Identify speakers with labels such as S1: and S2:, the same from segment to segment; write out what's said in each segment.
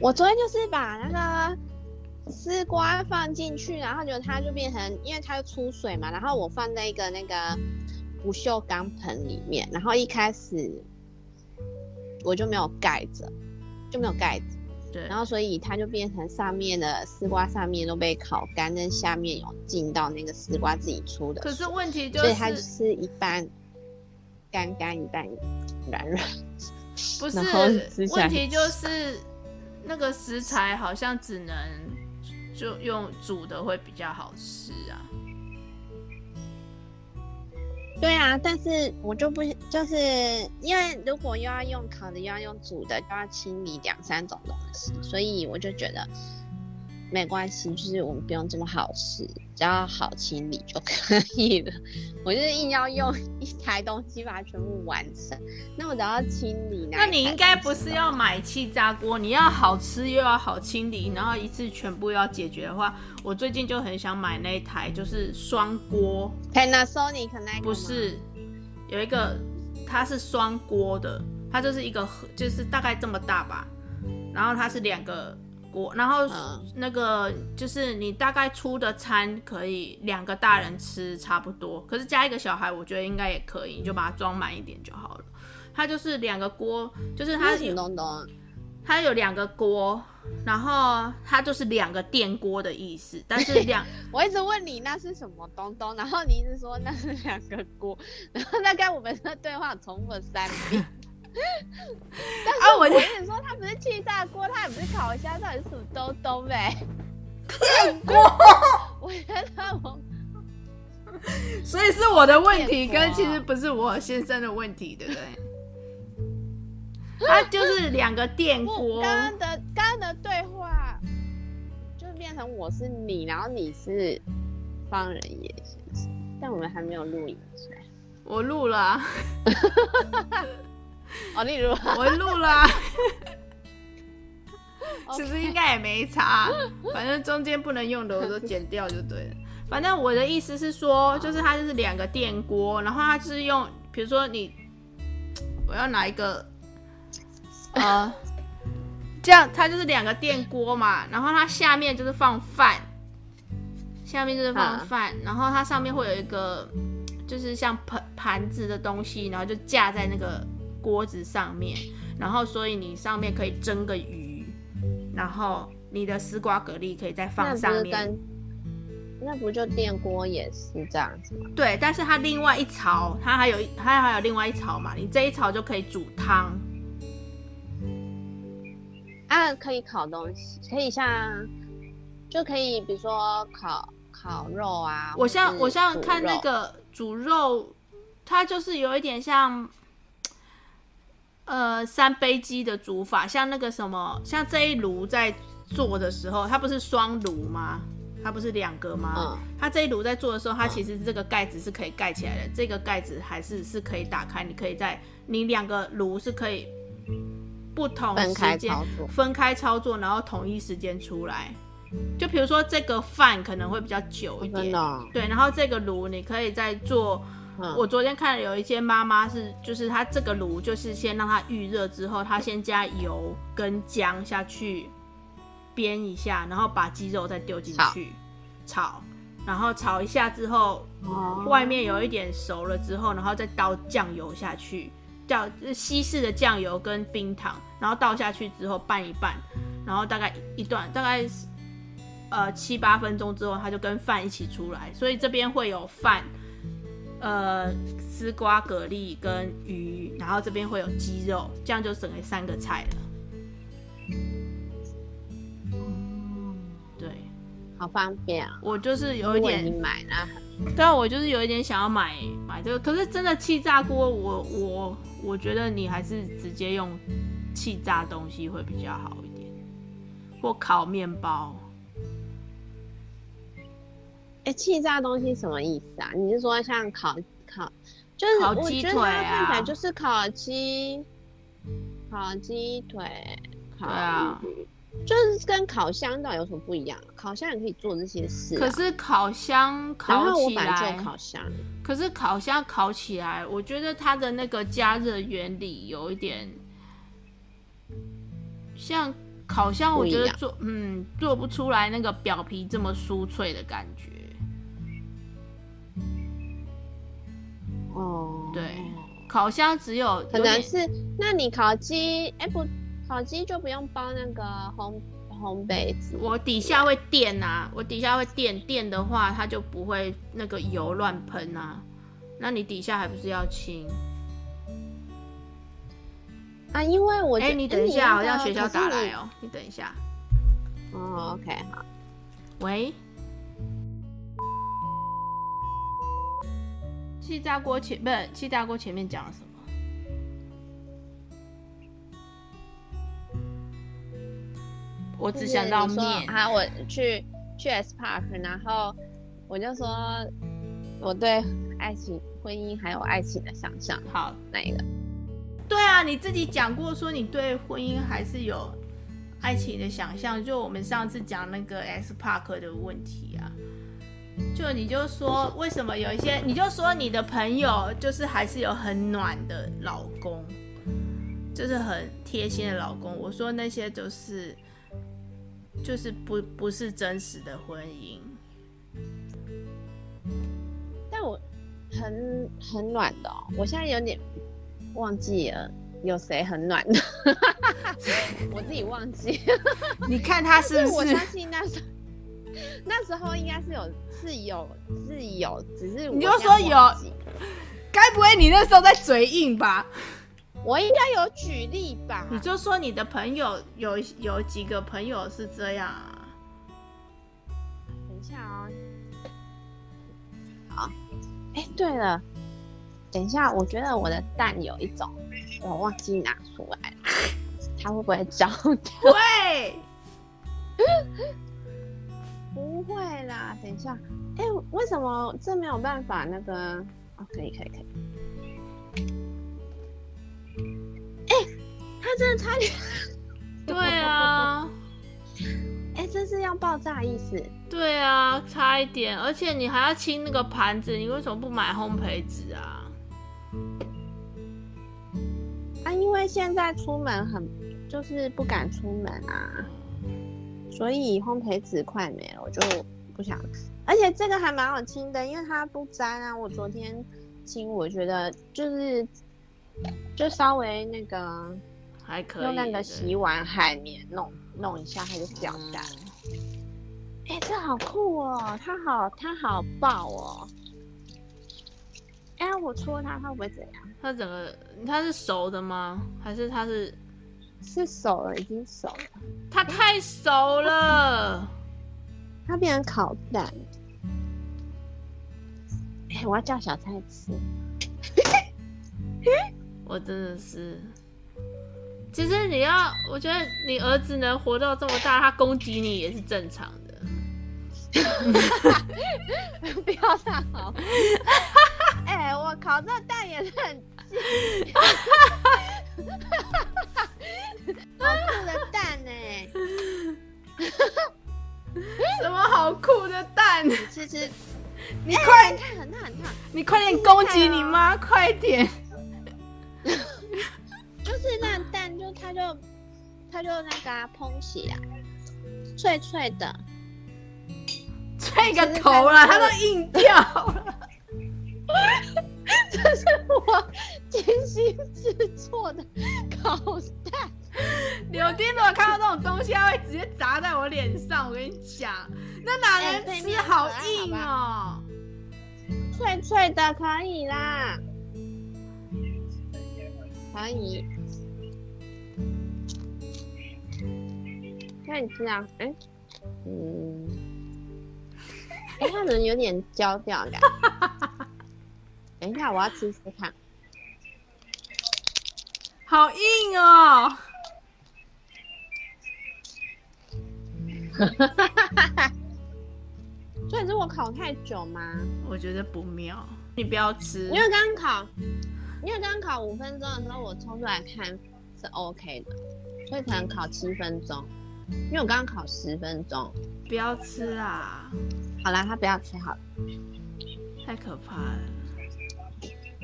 S1: 我昨天就是把那个。丝瓜放进去，然后就它就变成，因为它出水嘛，然后我放在一个那个不锈钢盆里面，然后一开始我就没有盖着，就没有盖子，
S2: 对，
S1: 然后所以它就变成上面的丝瓜上面都被烤干，但下面有进到那个丝瓜自己出的，
S2: 可是问题就是，
S1: 所以它就是一半干干，一半软软，
S2: 不 是，问题就是那个食材好像只能。就用煮的会比较好吃啊。
S1: 对啊，但是我就不就是因为如果又要用烤的，又要用煮的，又要清理两三种东西，所以我就觉得。没关系，就是我们不用这么好吃，只要好清理就可以了。我就是硬要用一台东西把它全部完成，那我只要清理那。
S2: 那你应该不是要买气炸锅？你要好吃又要好清理，然后一次全部要解决的话，我最近就很想买那一台，就是双锅。
S1: Panasonic 那个？
S2: 不是，有一个它是双锅的，它就是一个盒，就是大概这么大吧，然后它是两个。锅，然后那个就是你大概出的餐可以两个大人吃差不多，可是加一个小孩，我觉得应该也可以，你就把它装满一点就好了。它就是两个锅，就是它有东东，它有两个锅，然后它就是两个电锅的意思。但是两，
S1: 我一直问你那是什么东东，然后你一直说那是两个锅，然后大概我们的对话重复了三遍。但是我跟你说，它不是气炸锅，它也不是烤箱，它是什么东东呗？电锅，我觉得我，
S2: 所以是我的问题，跟其实不是我先生的问题，对不对？它就是两个电锅。
S1: 刚刚的刚刚的对话就变成我是你，然后你是方人野先生，但我们还没有录影，
S2: 我录了啊。
S1: 哦，例如。
S2: 我录了、啊，其实应该也没差，反正中间不能用的我都剪掉就对了。反正我的意思是说，就是它就是两个电锅，然后它就是用，比如说你，我要拿一个，呃，这样它就是两个电锅嘛，然后它下面就是放饭，下面就是放饭，然后它上面会有一个，就是像盆盘子的东西，然后就架在那个。锅子上面，然后所以你上面可以蒸个鱼，然后你的丝瓜蛤蜊可以再放上面。
S1: 那不就电锅也是这样子吗？
S2: 对，但是它另外一槽，它还有它还有另外一槽嘛，你这一槽就可以煮汤。
S1: 啊，可以烤东西，可以像就可以，比如说烤烤肉啊。
S2: 我像我像看那个煮肉，它就是有一点像。呃，三杯鸡的煮法，像那个什么，像这一炉在做的时候，它不是双炉吗？它不是两个吗？嗯。它这一炉在做的时候，它其实这个盖子是可以盖起来的，嗯、这个盖子还是是可以打开，你可以在你两个炉是可以不同时间分开操作，然后同一时间出来。就比如说这个饭可能会比较久一点，哦、对，然后这个炉你可以再做。我昨天看了有一些妈妈是，就是她这个炉就是先让它预热之后，她先加油跟姜下去煸一下，然后把鸡肉再丢进去炒，然后炒一下之后，外面有一点熟了之后，然后再倒酱油下去，倒西式的酱油跟冰糖，然后倒下去之后拌一拌，然后大概一段大概呃七八分钟之后，它就跟饭一起出来，所以这边会有饭。呃，丝瓜、蛤蜊跟鱼，然后这边会有鸡肉，这样就省了三个菜了。对，
S1: 好方便啊！
S2: 我就是有一点
S1: 买啦，
S2: 对啊，我就是有一点想要买买这个，可是真的气炸锅，我我我觉得你还是直接用气炸东西会比较好一点。或烤面包。
S1: 哎、欸，气炸东西什么意思啊？你是说像烤烤，就是
S2: 烤鸡腿啊？
S1: 看起来就是烤鸡，烤鸡腿，烤鱼，啊、就是跟烤箱到底有什么不一样？烤箱也可以做这些事、啊，
S2: 可是烤箱烤起来，
S1: 做烤箱，
S2: 可是烤箱烤起来，我觉得它的那个加热原理有一点像烤箱，我觉得做嗯做不出来那个表皮这么酥脆的感觉。
S1: 哦，
S2: 对，烤箱只有
S1: 可能是，那你烤鸡，哎、欸、不，烤鸡就不用包那个烘烘焙纸，
S2: 我底下会垫呐、啊，我底下会垫垫的话，它就不会那个油乱喷啊。那你底下还不是要清？
S1: 啊，因为我哎、
S2: 欸，你等一下，好像学校打来哦、喔，你等一下。
S1: 哦，OK，好，
S2: 喂。气炸锅前不是气炸锅前面讲了什么？我只想到面。
S1: 啊，我去去 S Park，然后我就说我对爱情、婚姻还有爱情的想象。
S2: 好，
S1: 哪一个？
S2: 对啊，你自己讲过说你对婚姻还是有爱情的想象，就我们上次讲那个 S Park 的问题啊。就你就说为什么有一些，你就说你的朋友就是还是有很暖的老公，就是很贴心的老公。我说那些就是就是不不是真实的婚姻。
S1: 但我很很暖的哦，我现在有点忘记了有谁很暖的，我自己忘记。
S2: 你看他是不是？
S1: 我相信那时候。那时候应该是有是有是有，只是
S2: 你就说有，该不会你那时候在嘴硬吧？
S1: 我应该有举例吧？
S2: 你就说你的朋友有有几个朋友是这样啊？
S1: 等一下啊、喔，好，哎、欸，对了，等一下，我觉得我的蛋有一种，我忘记拿出来了，它会不会焦掉？
S2: 会。
S1: 不会啦，等一下，哎、欸，为什么这没有办法？那个，哦，可以，可以，可以。哎、欸，他真的差点。
S2: 对啊。
S1: 哎、欸，这是要爆炸意思？
S2: 对啊，差一点，而且你还要清那个盘子，你为什么不买烘焙纸啊？
S1: 啊，因为现在出门很，就是不敢出门啊。所以烘焙纸快没了，我就不想。而且这个还蛮好清的，因为它不粘啊。我昨天清，我觉得就是就稍微那个
S2: 还可以，
S1: 用那个洗碗海绵弄弄一下，它就掉下来。哎、嗯欸，这好酷哦！它好，它好爆哦！哎、欸，我戳它，它会不会怎样？
S2: 它整个它是熟的吗？还是它是？
S1: 是熟了，已经熟了。
S2: 它太熟了，
S1: 它变成烤蛋。哎、欸，我要叫小菜吃。
S2: 我真的是，其实你要，我觉得你儿子能活到这么大，他攻击你也是正常的。
S1: 不要这样好。哎、欸，我烤这蛋也是很。好酷的蛋呢、欸！
S2: 什么好酷的蛋？
S1: 吃吃，
S2: 你快、欸、
S1: 看很烫很烫，
S2: 你快点攻击你妈，快点！
S1: 就是那蛋就它就它就那个、啊、蓬起啊，脆脆的，
S2: 脆个头了，它都硬掉了。
S1: 这是我精心制作的烤蛋。
S2: 柳丁如果看到这种东西，他会直接砸在我脸上。我跟你讲，那哪能吃？好硬哦、喔欸！
S1: 脆脆的可以啦，可以。那你吃啊？哎、欸，嗯，哎、欸，它能有点焦掉感觉。等一下，我要吃吃看。
S2: 好硬哦、喔！
S1: 所以是我烤太久吗？
S2: 我觉得不妙，你不要吃。
S1: 因为刚烤，因为刚烤五分钟的时候，我抽出来看是 OK 的，所以可能烤七分钟。因为我刚刚烤十分钟，
S2: 不要吃啊！
S1: 好啦，他不要吃好了，
S2: 太可怕了。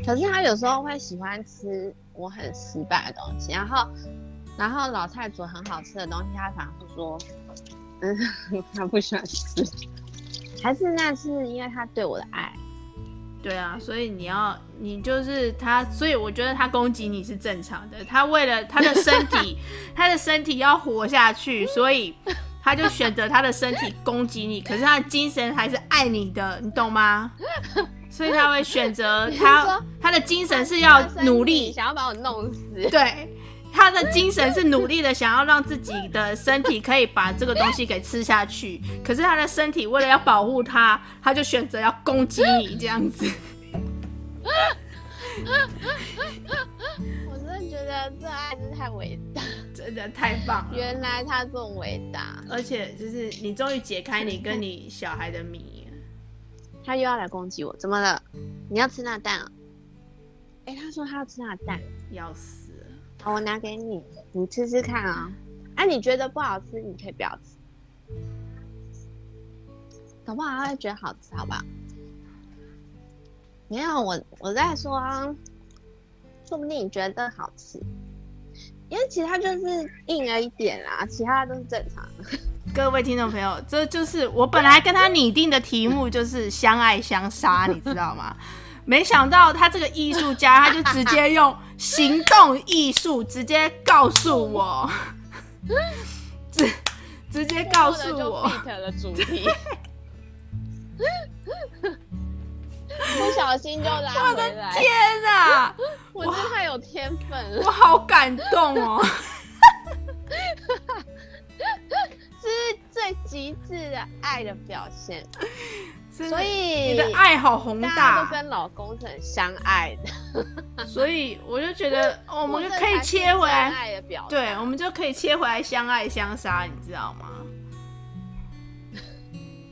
S1: 可是他有时候会喜欢吃我很失败的东西，然后，然后老蔡煮很好吃的东西，他反而说，嗯，他不喜欢吃。还是那是因为他对我的爱，
S2: 对啊，所以你要你就是他，所以我觉得他攻击你是正常的。他为了他的身体，他的身体要活下去，所以他就选择他的身体攻击你。可是他的精神还是爱你的，你懂吗？所以他会选择他他的精神是要努力，
S1: 想要把我弄死。
S2: 对。他的精神是努力的，想要让自己的身体可以把这个东西给吃下去。可是他的身体为了要保护他，他就选择要攻击你这样子。
S1: 我真的觉得这爱是太伟大，
S2: 真的太棒了。
S1: 原来他这么伟大，
S2: 而且就是你终于解开你跟你小孩的谜。
S1: 他又要来攻击我，怎么了？你要吃那蛋啊？哎、欸，他说他要吃那蛋，
S2: 要死。
S1: 我拿给你，你吃吃看啊！哎、啊，你觉得不好吃，你可以不要吃，搞不好他会觉得好吃，好不好？没有，我我在说，啊说不定你觉得好吃，因为其他就是硬了一点啦，其他都是正常的。
S2: 各位听众朋友，这就是我本来跟他拟定的题目，就是相爱相杀，你知道吗？没想到他这个艺术家，他就直接用行动艺术直接告诉我，直直接告诉我
S1: 的主题，不小心就拉回来。
S2: 天哪，
S1: 我真太有天分了，
S2: 我好感动哦！
S1: 这 是最极致的爱的表现。所以
S2: 你的爱好宏大，
S1: 大家都跟老公是很相爱的，
S2: 所以我就觉得，我们就可以切回来，对，我们就可以切回来相爱相杀，你知道吗？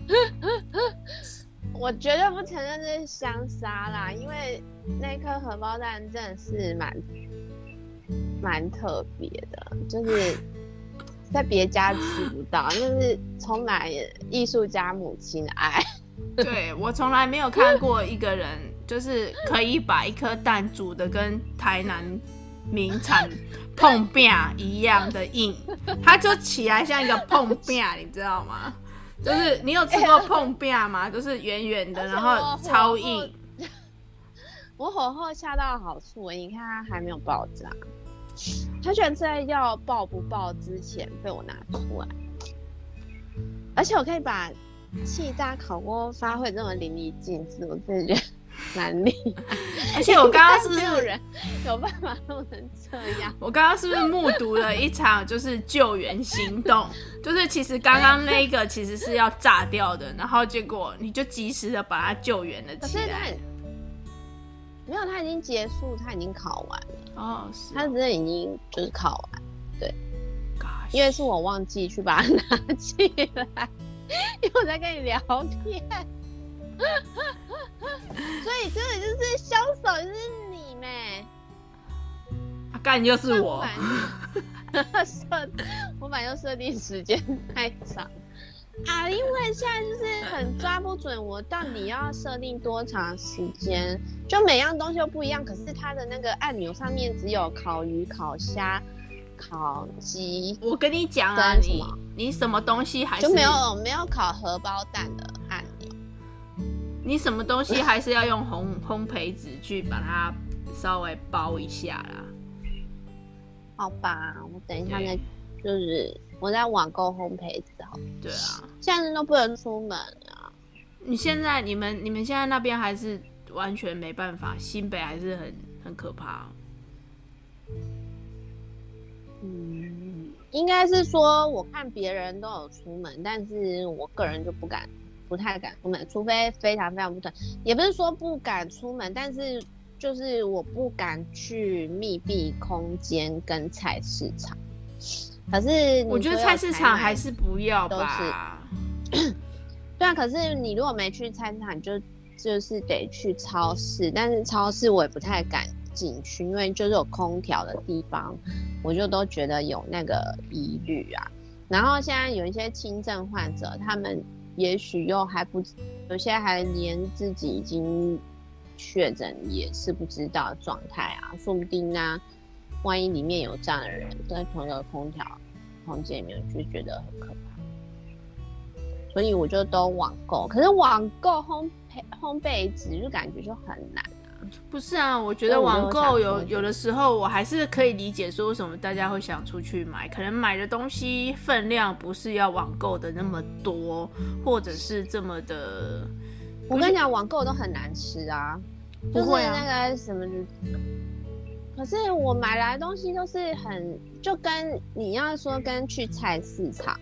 S1: 我绝对不承认这是相杀啦，因为那颗荷包蛋真的是蛮蛮特别的，就是在别家吃不到，那是充满艺术家母亲的爱。
S2: 对，我从来没有看过一个人，就是可以把一颗蛋煮的跟台南名产碰饼一样的硬，它就起来像一个碰饼，你知道吗？就是你有吃过碰饼吗？就是圆圆的，然后超硬。
S1: 我火候恰到好处，你看它还没有爆炸，它居然在要爆不爆之前被我拿出来，而且我可以把。气炸烤锅发挥这么淋漓尽致，我真的觉得蛮厉害。
S2: 而且我刚刚是不是
S1: 没有人有办法弄成这样？
S2: 我刚刚是不是目睹了一场就是救援行动？就是其实刚刚那个其实是要炸掉的，然后结果你就及时的把它救援了起来。
S1: 没有，它已经结束，它已经烤完了。
S2: 哦，是哦，
S1: 它真的已经就是烤完，对。因为是我忘记去把它 拿起来。因为我在跟你聊天，所以真的就是凶手就是你咩？
S2: 啊，干就是我。
S1: 设 我反正设定时间太长啊，因为现在就是很抓不准，我到底要设定多长时间？就每样东西都不一样，可是它的那个按钮上面只有烤鱼、烤虾。烤鸡，
S2: 我跟你讲啊，你你什么东西还是
S1: 就没有没有烤荷包蛋的按钮？
S2: 你什么东西还是要用烘烘焙纸去把它稍微包一下啦？
S1: 好吧，我等一下再，就是我在网购烘焙纸好。
S2: 对啊，
S1: 现在都不能出门啊。
S2: 你现在你们你们现在那边还是完全没办法，新北还是很很可怕。
S1: 嗯，应该是说，我看别人都有出门，但是我个人就不敢，不太敢出门，除非非常非常不同。也不是说不敢出门，但是就是我不敢去密闭空间跟菜市场，可是
S2: 我觉得菜市场还是不要吧。
S1: 对啊，可是你如果没去菜市场，就就是得去超市。但是超市我也不太敢进去，因为就是有空调的地方，我就都觉得有那个疑虑啊。然后现在有一些轻症患者，他们也许又还不，有些还连自己已经确诊也是不知道状态啊，说不定呢、万一里面有这样的人在同一个空调空间里面，就觉得很可怕。所以我就都网购，可是网购烘焙烘焙纸就感觉就很难。
S2: 不是啊，我觉得网购有有的时候我还是可以理解说为什么大家会想出去买，可能买的东西分量不是要网购的那么多，或者是这么的。
S1: 我跟你讲，网购都很难吃啊，就是那个什么，可是我买来的东西都是很，就跟你要说跟去菜市场。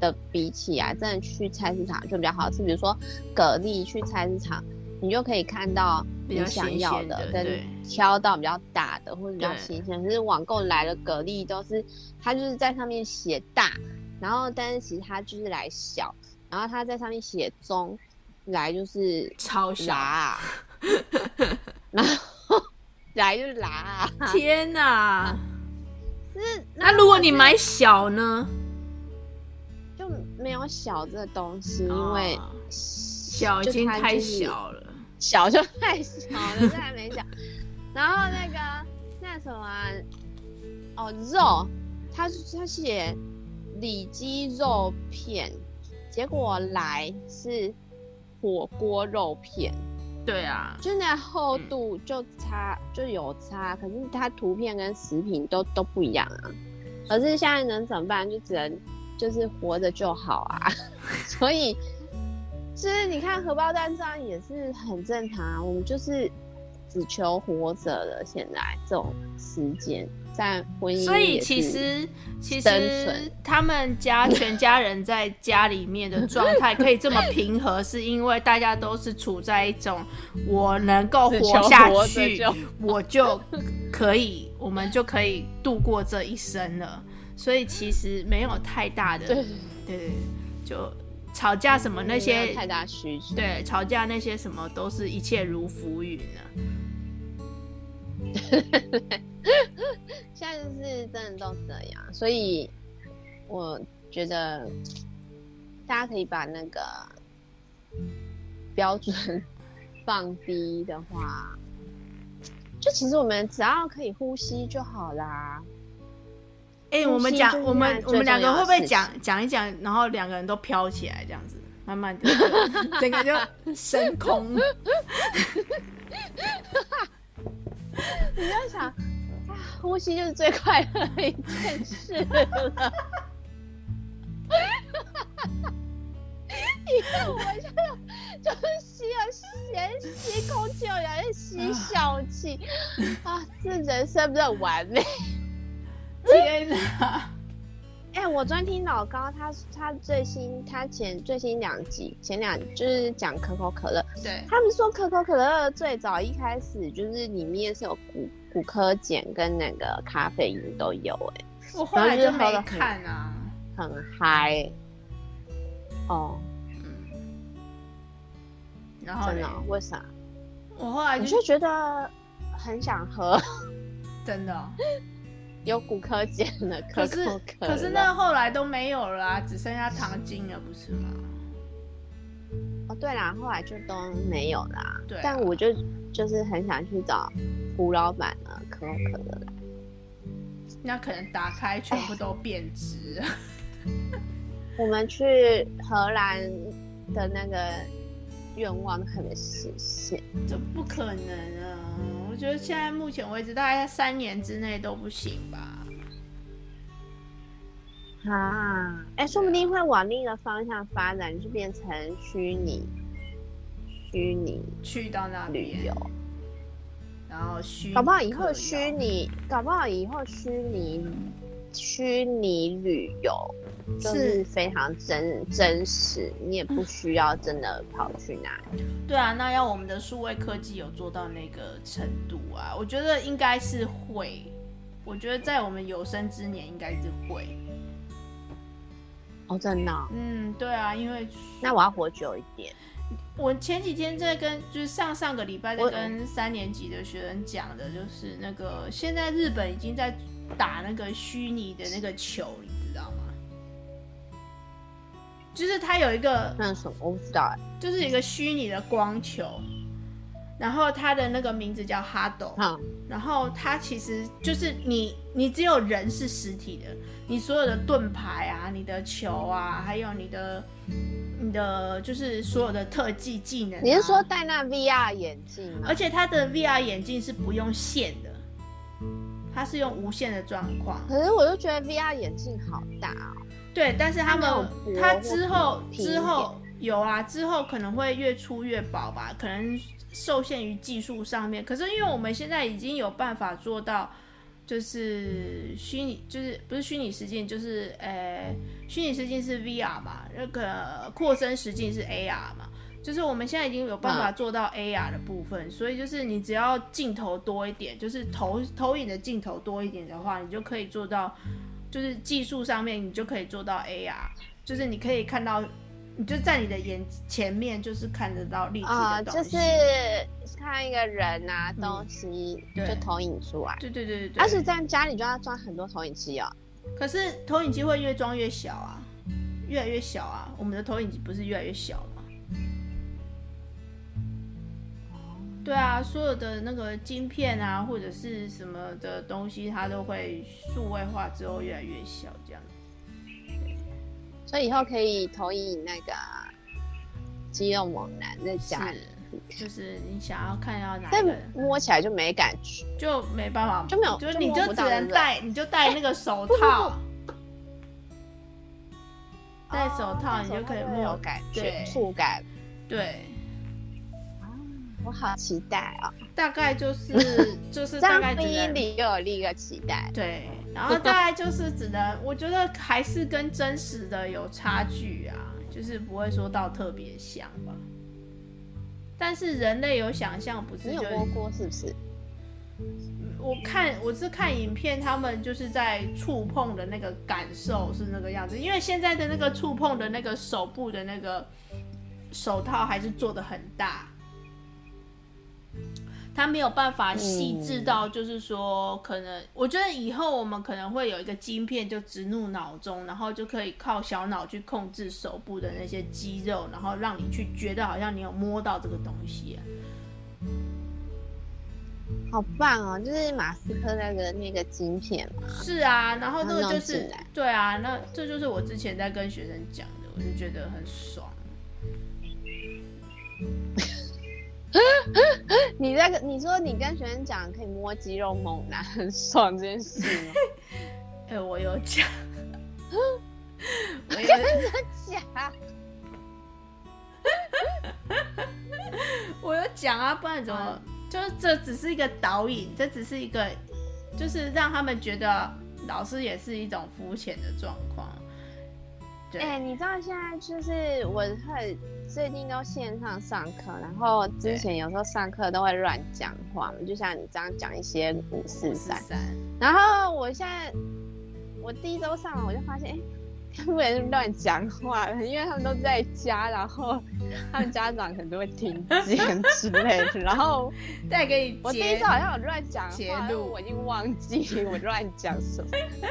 S1: 的比起来，真的去菜市场就比较好吃。比如说蛤蜊，去菜市场你就可以看到你想要的，跟挑到比较大的或者比较新鲜。可是网购来的蛤蜊都是，它就是在上面写大，然后但是其实它就是来小，然后它在上面写中，来就是
S2: 超小，
S1: 然后 来就是拉。
S2: 天哪！
S1: 是
S2: 那如果你买小呢？
S1: 就没有小这个东西，因为
S2: 小已经太小了，
S1: 小就太小了，这还没讲。然后那个那什么、啊，哦肉，他他写里脊肉片，结果来是火锅肉片。
S2: 对啊，
S1: 就那厚度就差、嗯、就有差，可是它图片跟食品都都不一样啊。可是现在能怎么办？就只能。就是活着就好啊，所以其实你看荷包蛋这样也是很正常啊。我们就是只求活着的，现在这种时间在婚姻，
S2: 所以其实其实他们家全家人在家里面的状态可以这么平和，是因为大家都是处在一种我能够活下去，我就可以，我们就可以度过这一生了。所以其实没有太大的，对对对，就吵架什么那些，
S1: 太大需求。
S2: 对，吵架那些什么都是一切如浮云呢。
S1: 现在就是真的都这样，所以我觉得大家可以把那个标准放低的话，就其实我们只要可以呼吸就好啦。
S2: 哎、欸，我们讲，我们我们两个会不会讲讲一讲，然后两个人都飘起来，这样子，慢慢的，整个就升空。
S1: 你要想，呼吸就是最快乐的一件事了。你看，我们现在就是吸了先吸空气，然后吸笑气，啊，这人生不是很完美？
S2: 天哪！
S1: 哎、欸，我昨天听老高，他他最新他前最新两集前两就是讲可口可乐，
S2: 对，
S1: 他们说可口可乐最早一开始就是里面是有骨骨科碱跟那个咖啡因都有、欸，哎，
S2: 我后来就没看啊，
S1: 很嗨哦，
S2: 嗯，然后呢？
S1: 为啥？
S2: 我后来就，
S1: 就觉得很想喝，
S2: 真的、哦。
S1: 有骨科碱的可是可
S2: 是那后来都没有了、啊，只剩下糖精了，不是吗？
S1: 哦，对啦，后来就都没有啦。
S2: 对、啊，
S1: 但我就就是很想去找胡老板的可口可乐来。
S2: 那可能打开全部都变质。
S1: 我们去荷兰的那个愿望还没实现，
S2: 这不可能觉得现在目前为止，大概在三年之内都不行吧。
S1: 啊，哎、欸，说不定会往另一个方向发展，就变成虚拟，虚拟
S2: 去到那旅游，然后虚，
S1: 搞不好以后虚拟，搞不好以后虚拟，虚拟旅游。就是非常真真实，你也不需要真的跑去哪里。
S2: 对啊，那要我们的数位科技有做到那个程度啊？我觉得应该是会，我觉得在我们有生之年应该是会。
S1: 哦，真的哦？
S2: 嗯，对啊，因为
S1: 那我要活久一点。
S2: 我前几天在跟，就是上上个礼拜在跟三年级的学生讲的，就是那个现在日本已经在打那个虚拟的那个球？就是它有一个
S1: 那什么，我不知道哎，
S2: 就是一个虚拟的光球。然后它的那个名字叫哈斗，
S1: 嗯，
S2: 然后它其实就是你，你只有人是实体的，你所有的盾牌啊，你的球啊，还有你的，你的就是所有的特技技能啊。
S1: 你是说戴那 VR 眼镜吗？
S2: 而且它的 VR 眼镜是不用线的，它是用无线的状况。
S1: 可是我就觉得 VR 眼镜好大哦。
S2: 对，但是他们他之后之后有啊，之后可能会越出越薄吧，可能。受限于技术上面，可是因为我们现在已经有办法做到，就是虚拟，就是不是虚拟实境，就是呃，虚拟实境是 VR 嘛，那个扩增实境是 AR 嘛，就是我们现在已经有办法做到 AR 的部分，所以就是你只要镜头多一点，就是投投影的镜头多一点的话，你就可以做到，就是技术上面你就可以做到 AR，就是你可以看到。你就在你的眼前面，就是看得到立体的东西，
S1: 呃、就是看一个人啊东西，就投影出来。
S2: 对对对对对。
S1: 而且在家里就要装很多投影机哦。
S2: 可是投影机会越装越小啊，越来越小啊。我们的投影机不是越来越小吗？对啊，所有的那个晶片啊，或者是什么的东西，它都会数位化之后越来越小，这样。
S1: 所以以后可以投影那个肌肉猛男在家里，
S2: 就是你想要看要哪个，
S1: 但摸起来就没感觉，
S2: 就没办法，
S1: 就没有，
S2: 就是你就只能戴，你就戴那个手套，戴手套你就可以摸，
S1: 有感觉，触感，
S2: 对。
S1: 我好期待啊！
S2: 大概就是 就是大概
S1: 第一里又有另一个期待，
S2: 对。然后大概就是只能，我觉得还是跟真实的有差距啊，就是不会说到特别像吧。但是人类有想象，不是？
S1: 你有摸过是不是？
S2: 我看我是看影片，他们就是在触碰的那个感受是那个样子，因为现在的那个触碰的那个手部的那个手套还是做的很大。他没有办法细致到，就是说，可能我觉得以后我们可能会有一个晶片，就植入脑中，然后就可以靠小脑去控制手部的那些肌肉，然后让你去觉得好像你有摸到这个东西。
S1: 好棒哦！就是马斯克那个那个晶片嘛。
S2: 是啊，然后那个就是对啊，那这就是我之前在跟学生讲的，我就觉得很爽。
S1: 你在你说你跟学生讲可以摸肌肉猛男很爽这件事吗？
S2: 哎、欸，我有讲，
S1: 我有讲，
S2: 我有讲啊，不然怎么？就是这只是一个导引，这只是一个，就是让他们觉得老师也是一种肤浅的状况。
S1: 哎、欸，你知道现在就是我会最近都线上上课，然后之前有时候上课都会乱讲话，就像你这样讲一些五四三，然后我现在我第一周上完我就发现，哎、欸。不能乱讲话，因为他们都在家，然后他们家长可能都会听见之类的。然后
S2: 再给你，
S1: 我第一次好像有乱讲话，我已经忘记我乱讲什么。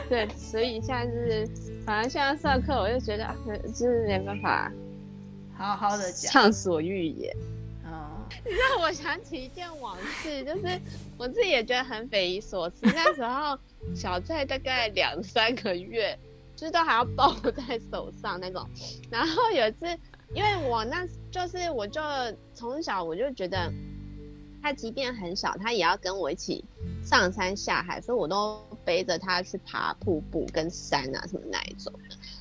S1: 对，所以现在就是，反正现在上课，我就觉得啊，就是没办法
S2: 好好的讲，
S1: 畅所欲言。哦，让我想起一件往事，就是我自己也觉得很匪夷所思。那时候小蔡大概两三个月。就是都还要抱 在手上那种，然后有一次，因为我那就是我就从小我就觉得，他即便很小，他也要跟我一起上山下海，所以我都背着他去爬瀑布跟山啊什么那一种。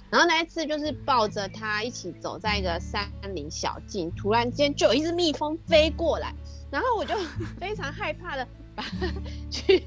S1: 然后那一次就是抱着他一起走在一个山林小径，突然间就有一只蜜蜂飞过来，然后我就 非常害怕的把它 去。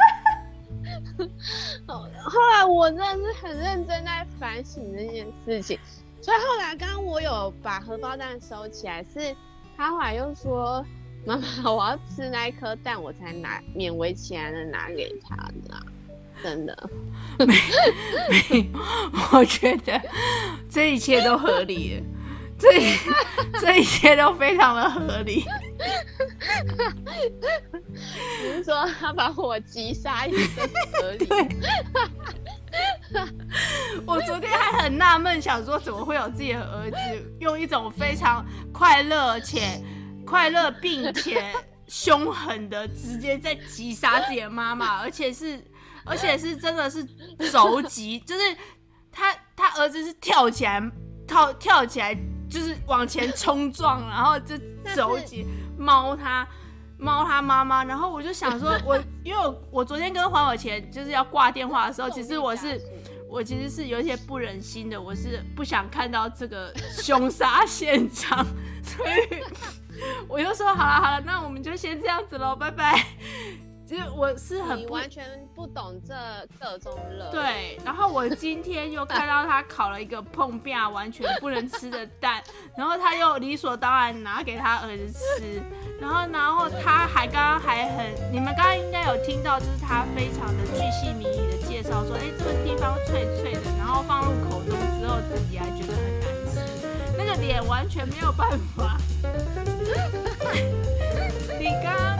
S1: 后来我真的是很认真在反省这件事情，所以后来刚刚我有把荷包蛋收起来，是他后来又说：“妈妈，我要吃那一颗蛋，我才拿勉为其难的拿给他的。”真的，
S2: 没没，我觉得这一切都合理，这 这一切都非常的合理。
S1: 你是说他把我击杀一生合理？
S2: 对我昨天还很纳闷，想说怎么会有自己的儿子用一种非常快乐且快乐并且凶狠的直接在击杀自己的妈妈，而且是。而且是真的是肘击，就是他他儿子是跳起来跳跳起来，就是往前冲撞，然后就走起猫他猫他妈妈，然后我就想说 我，我因为我我昨天跟黄有钱就是要挂电话的时候，其实我是我其实是有一些不忍心的，我是不想看到这个凶杀现场，所以 我就说好了好了，那我们就先这样子喽，拜拜。其实我是很
S1: 完全不懂这各种乐。
S2: 对，然后我今天又看到他烤了一个碰壁完全不能吃的蛋，然后他又理所当然拿给他儿子吃，然后然后他还刚刚还很，你们刚刚应该有听到，就是他非常的巨细靡遗的介绍说，哎，这个地方脆脆的，然后放入口中之后自己还觉得很难吃，那个脸完全没有办法。